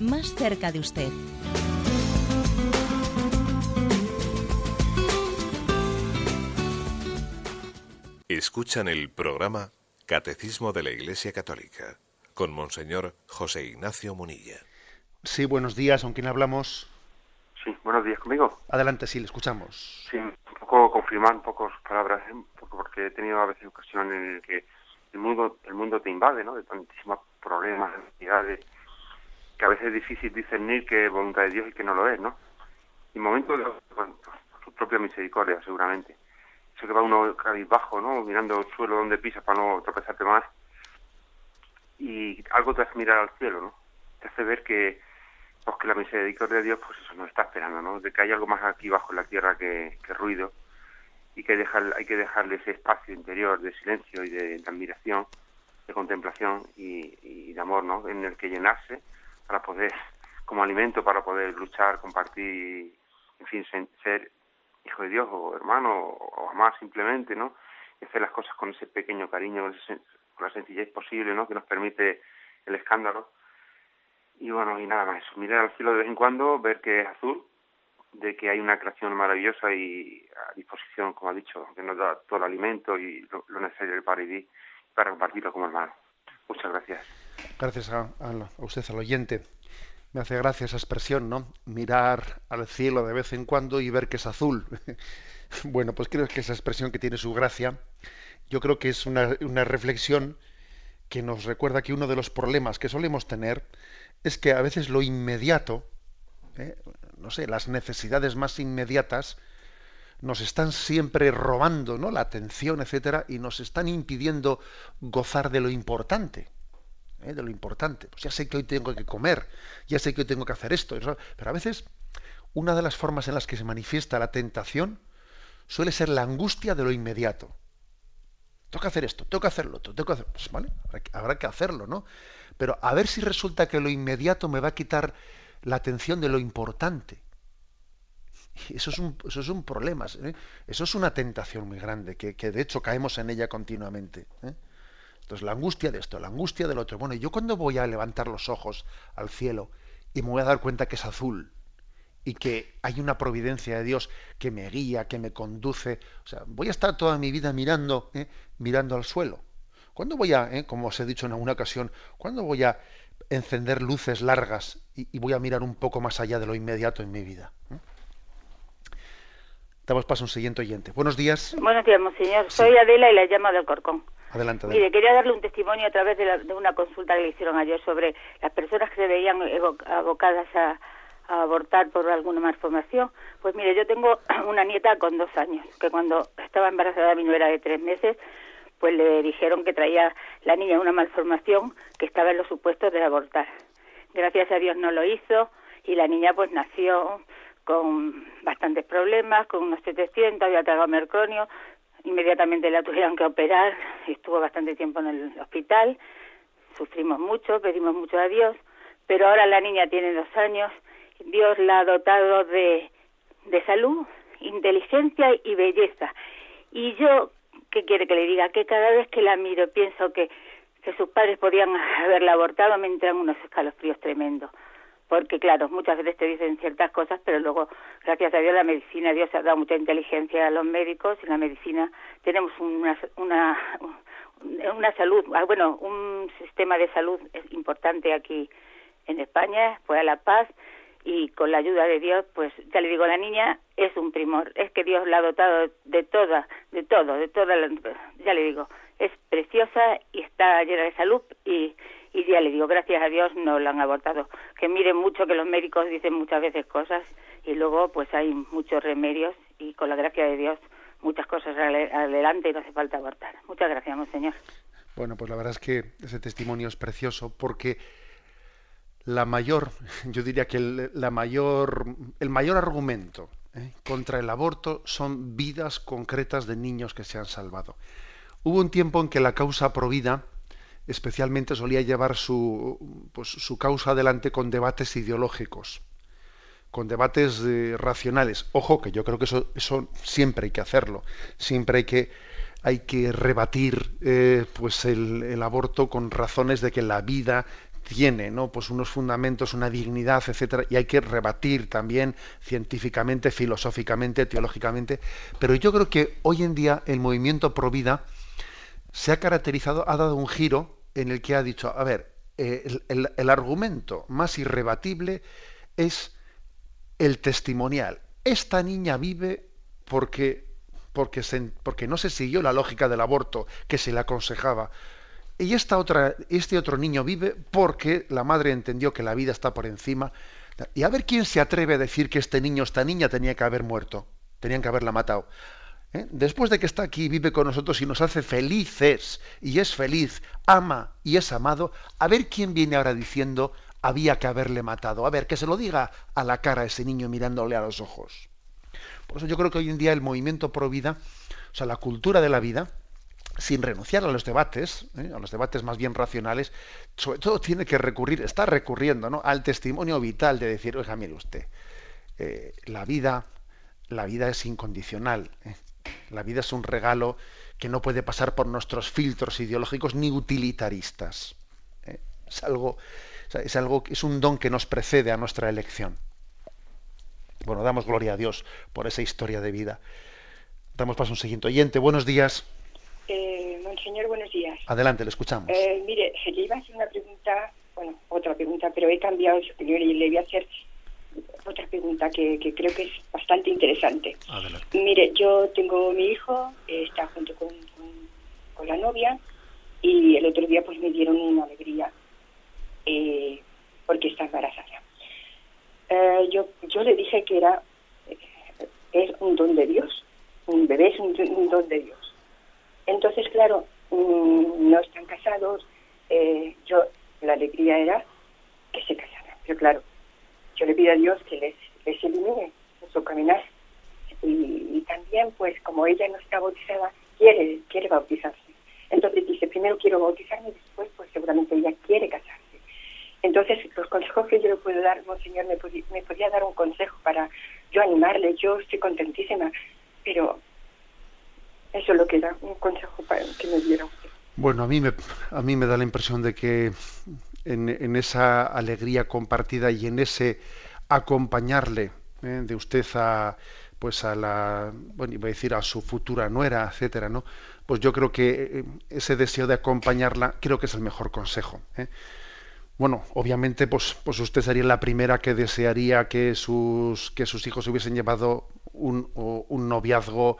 más cerca de usted. Escuchan el programa Catecismo de la Iglesia Católica con Monseñor José Ignacio Munilla. Sí, buenos días, ¿con quién hablamos? Sí, buenos días conmigo. Adelante, sí, le escuchamos. Sí, un poco confirmar un poco sus palabras, ¿eh? porque he tenido a veces ocasiones en el que el mundo, el mundo te invade, ¿no? De tantísimos problemas, necesidades, que a veces es difícil discernir qué es voluntad de Dios y qué no lo es, ¿no? Y momentos de su propia misericordia, seguramente se que va uno cabizbajo, ¿no? Mirando el suelo donde pisas para no tropezarte más. Y algo te hace mirar al cielo, ¿no? Te hace ver que, pues que la misericordia de Dios, pues eso, nos está esperando, ¿no? De que hay algo más aquí bajo la tierra que, ruido y que dejar, hay que dejarle ese espacio interior de silencio y de, admiración, de contemplación y, de amor, ¿no? En el que llenarse para poder, como alimento, para poder luchar, compartir, en fin, ser hijo de Dios o hermano o amar simplemente, ¿no? Y hacer las cosas con ese pequeño cariño, con la sencillez posible, ¿no? Que nos permite el escándalo. Y bueno, y nada más, mirar al cielo de vez en cuando, ver que es azul, de que hay una creación maravillosa y a disposición, como ha dicho, que nos da todo el alimento y lo, necesario para vivir, para compartirlo como hermano. Muchas gracias. Gracias a, usted, al oyente. Me hace gracia esa expresión, ¿no? Mirar al cielo de vez en cuando y ver que es azul. bueno, pues creo que esa expresión que tiene su gracia, yo creo que es una, una reflexión que nos recuerda que uno de los problemas que solemos tener es que a veces lo inmediato, ¿eh? no sé, las necesidades más inmediatas, nos están siempre robando ¿no? la atención, etcétera, y nos están impidiendo gozar de lo importante. ¿Eh? De lo importante. Pues ya sé que hoy tengo que comer, ya sé que hoy tengo que hacer esto, pero a veces una de las formas en las que se manifiesta la tentación suele ser la angustia de lo inmediato. Tengo que hacer esto, tengo que hacerlo, tengo que hacerlo. Pues, ¿vale? habrá que hacerlo, ¿no? Pero a ver si resulta que lo inmediato me va a quitar la atención de lo importante. eso es un, eso es un problema, ¿eh? eso es una tentación muy grande, que, de hecho caemos en ella continuamente. ¿eh? Entonces la angustia de esto, la angustia del otro. Bueno, ¿yo cuándo voy a levantar los ojos al cielo y me voy a dar cuenta que es azul? y que hay una providencia de Dios que me guía, que me conduce. O sea, voy a estar toda mi vida mirando, ¿eh? mirando al suelo. ¿Cuándo voy a, como os he dicho en alguna ocasión, cuándo voy a encender luces largas y, voy a mirar un poco más allá de lo inmediato en mi vida. Damos paso a un siguiente oyente. Buenos días. Buenos días, monseñor. Soy Adela y la llamo del Corcón. Adelante, Mire, quería darle un testimonio a través de, una consulta que le hicieron ayer sobre las personas que se veían abocadas a, abortar por alguna malformación. Pues mire, yo tengo una nieta con dos años, que cuando estaba embarazada mi nuera de tres meses, pues le dijeron que traía la niña una malformación que estaba en los supuestos de abortar. Gracias a Dios no lo hizo y la niña pues nació con bastantes problemas, con unos 700, había tragado mercronio, inmediatamente la tuvieron que operar, estuvo bastante tiempo en el hospital, sufrimos mucho, pedimos mucho a Dios, pero ahora la niña tiene dos años, Dios la ha dotado de, de salud, inteligencia y belleza. Y yo ¿qué quiere que le diga? Que cada vez que la miro pienso que, que sus padres podían haberla abortado, me entran unos escalofríos tremendos. Porque, claro, muchas veces te dicen ciertas cosas, pero luego, gracias a Dios, la medicina, Dios ha dado mucha inteligencia a los médicos y la medicina tenemos una, una, una salud, ah, bueno, un sistema de salud importante aquí en España, fue a La Paz, y con la ayuda de Dios, pues ya le digo, la niña es un primor, es que Dios la ha dotado de toda, de todo, de toda, ya le digo, es preciosa y está llena de salud y, y ya le digo, gracias a Dios no la han abortado. Que miren mucho que los médicos dicen muchas veces cosas y luego pues hay muchos remedios y con la gracia de Dios muchas cosas adelante y no hace falta abortar. Muchas gracias, monseñor. Bueno, pues la verdad es que ese testimonio es precioso porque la mayor, yo diría que el, la mayor, el mayor argumento ¿eh? contra el aborto son vidas concretas de niños que se han salvado. Hubo un tiempo en que la causa provida especialmente solía llevar su, pues, su causa adelante con debates ideológicos, con debates eh, racionales. Ojo, que yo creo que eso, eso siempre hay que hacerlo, siempre hay que, hay que rebatir eh, pues el, el, aborto con razones de que la vida tiene ¿no? pues unos fundamentos, una dignidad, etcétera, y hay que rebatir también científicamente, filosóficamente, teológicamente. Pero yo creo que hoy en día el movimiento pro vida se ha caracterizado, ha dado un giro en el que ha dicho, a ver, eh, el, argumento más irrebatible es el testimonial. Esta niña vive porque, porque, porque no se siguió la lógica del aborto que se le aconsejaba, y esta otra, este otro niño vive porque la madre entendió que la vida está por encima. Y a ver quién se atreve a decir que este niño, esta niña tenía que haber muerto, tenían que haberla matado. ¿Eh? Después de que está aquí, vive con nosotros y nos hace felices, y es feliz, ama y es amado, a ver quién viene ahora diciendo había que haberle matado. A ver, que se lo diga a la cara a ese niño mirándole a los ojos. Por eso yo creo que hoy en día el movimiento pro vida, o sea, la cultura de la vida, sin renunciar a los debates, ¿eh? a los debates más bien racionales, sobre todo tiene que recurrir, está recurriendo ¿no? al testimonio vital de decir, oiga, mire usted, eh, la vida, la vida es incondicional. La vida es un regalo que no puede pasar por nuestros filtros ideológicos ni utilitaristas. Es algo, es algo, es un don que nos precede a nuestra elección. Bueno, damos gloria a Dios por esa historia de vida. Damos paso a un siguiente oyente. Buenos días. Eh, monseñor, buenos días. Adelante, le escuchamos. Eh, mire, le iba a hacer una pregunta, bueno, otra pregunta, pero he cambiado su opinión y le voy a hacer otra pregunta que, creo que es bastante interesante. Adelante. Mire, yo tengo mi hijo, está junto con, la novia y el otro día pues me dieron una alegría eh, porque está embarazada. Eh, yo, yo le dije que era es un don de Dios, un bebé es un don de Dios entonces, claro, mm, no están casados. Eh, yo, la alegría era que se casaran. Pero claro, yo le pido a Dios que les, les elimine su caminar. Y, también, pues, como ella no está bautizada, quiere, quiere bautizarse. Entonces dice, primero quiero bautizarme y después, pues, seguramente ella quiere casarse. Entonces, los consejos que yo le puedo dar, Monseñor, me, me podría dar un consejo para yo animarle. Yo estoy contentísima, pero eso es lo que da, un consejo para que me diera usted. Bueno, a mí me, a mí me da la impresión de que en, esa alegría compartida y en ese acompañarle ¿eh? de usted a pues a la bueno iba a decir a su futura nuera etcétera no pues yo creo que eh, ese deseo de acompañarla creo que es el mejor consejo ¿eh? bueno obviamente pues pues usted sería la primera que desearía que sus que sus hijos hubiesen llevado un, un noviazgo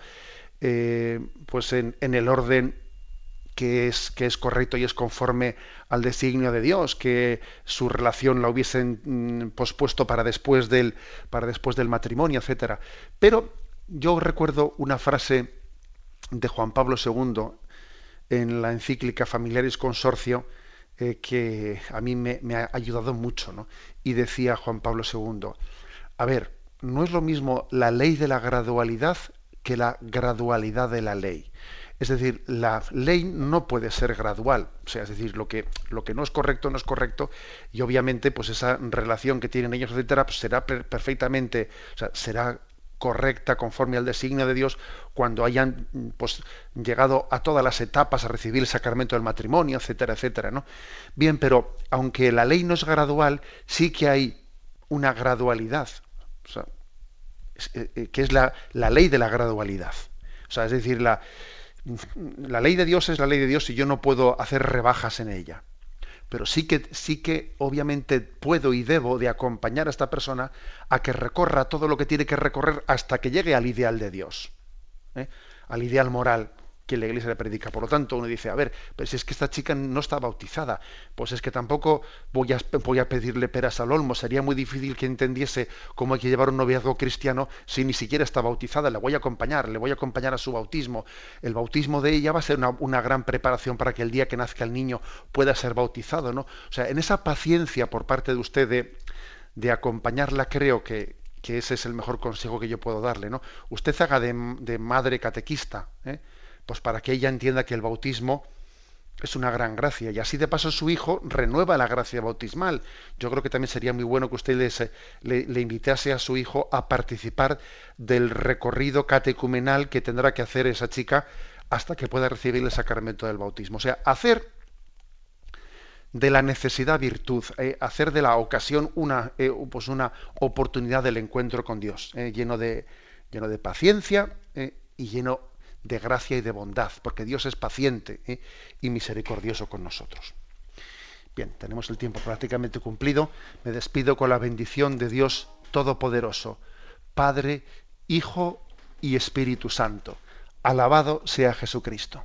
eh, pues en, el orden que es, que es correcto y es conforme al designio de Dios, que su relación la hubiesen mm, pospuesto para después del, para después del matrimonio, etcétera. Pero yo recuerdo una frase de Juan Pablo II en la encíclica Familiares Consorcio eh, que a mí me, me, ha ayudado mucho, ¿no? Y decía Juan Pablo II, a ver, no es lo mismo la ley de la gradualidad que la gradualidad de la ley. Es decir, la ley no puede ser gradual, o sea, es decir, lo que, lo que no es correcto no es correcto y obviamente pues esa relación que tienen ellos, etcétera, pues será perfectamente, o sea, será correcta conforme al designio de Dios cuando hayan pues llegado a todas las etapas a recibir el sacramento del matrimonio, etcétera, etcétera, ¿no? Bien, pero aunque la ley no es gradual, sí que hay una gradualidad. O sea, eh, eh, que es la, ley de la gradualidad. O sea, es decir, la, la ley de Dios es la ley de Dios y yo no puedo hacer rebajas en ella. Pero sí que, sí que obviamente puedo y debo de acompañar a esta persona a que recorra todo lo que tiene que recorrer hasta que llegue al ideal de Dios, ¿eh? al ideal moral que la iglesia le predica. Por lo tanto, uno dice, a ver, si es que esta chica no está bautizada, pues es que tampoco voy a, pedirle peras al olmo. Sería muy difícil que entendiese cómo hay que llevar un noviazgo cristiano si ni siquiera está bautizada. Le voy a acompañar, le voy a acompañar a su bautismo. El bautismo de ella va a ser una, gran preparación para que el día que nazca el niño pueda ser bautizado, ¿no? O sea, en esa paciencia por parte de usted de, acompañarla, creo que, que ese es el mejor consejo que yo puedo darle, ¿no? Usted haga de, de madre catequista, ¿eh? Pues para que ella entienda que el bautismo es una gran gracia y así de paso su hijo renueva la gracia bautismal. Yo creo que también sería muy bueno que usted le, invitase a su hijo a participar del recorrido catecumenal que tendrá que hacer esa chica hasta que pueda recibir el sacramento del bautismo. O sea, hacer de la necesidad virtud, eh, hacer de la ocasión una, eh, pues una oportunidad del encuentro con Dios, eh, lleno, de, lleno de paciencia y lleno de gracia y de bondad, porque Dios es paciente ¿eh? y misericordioso con nosotros. Bien, tenemos el tiempo prácticamente cumplido. Me despido con la bendición de Dios Todopoderoso, Padre, Hijo y Espíritu Santo. Alabado sea Jesucristo.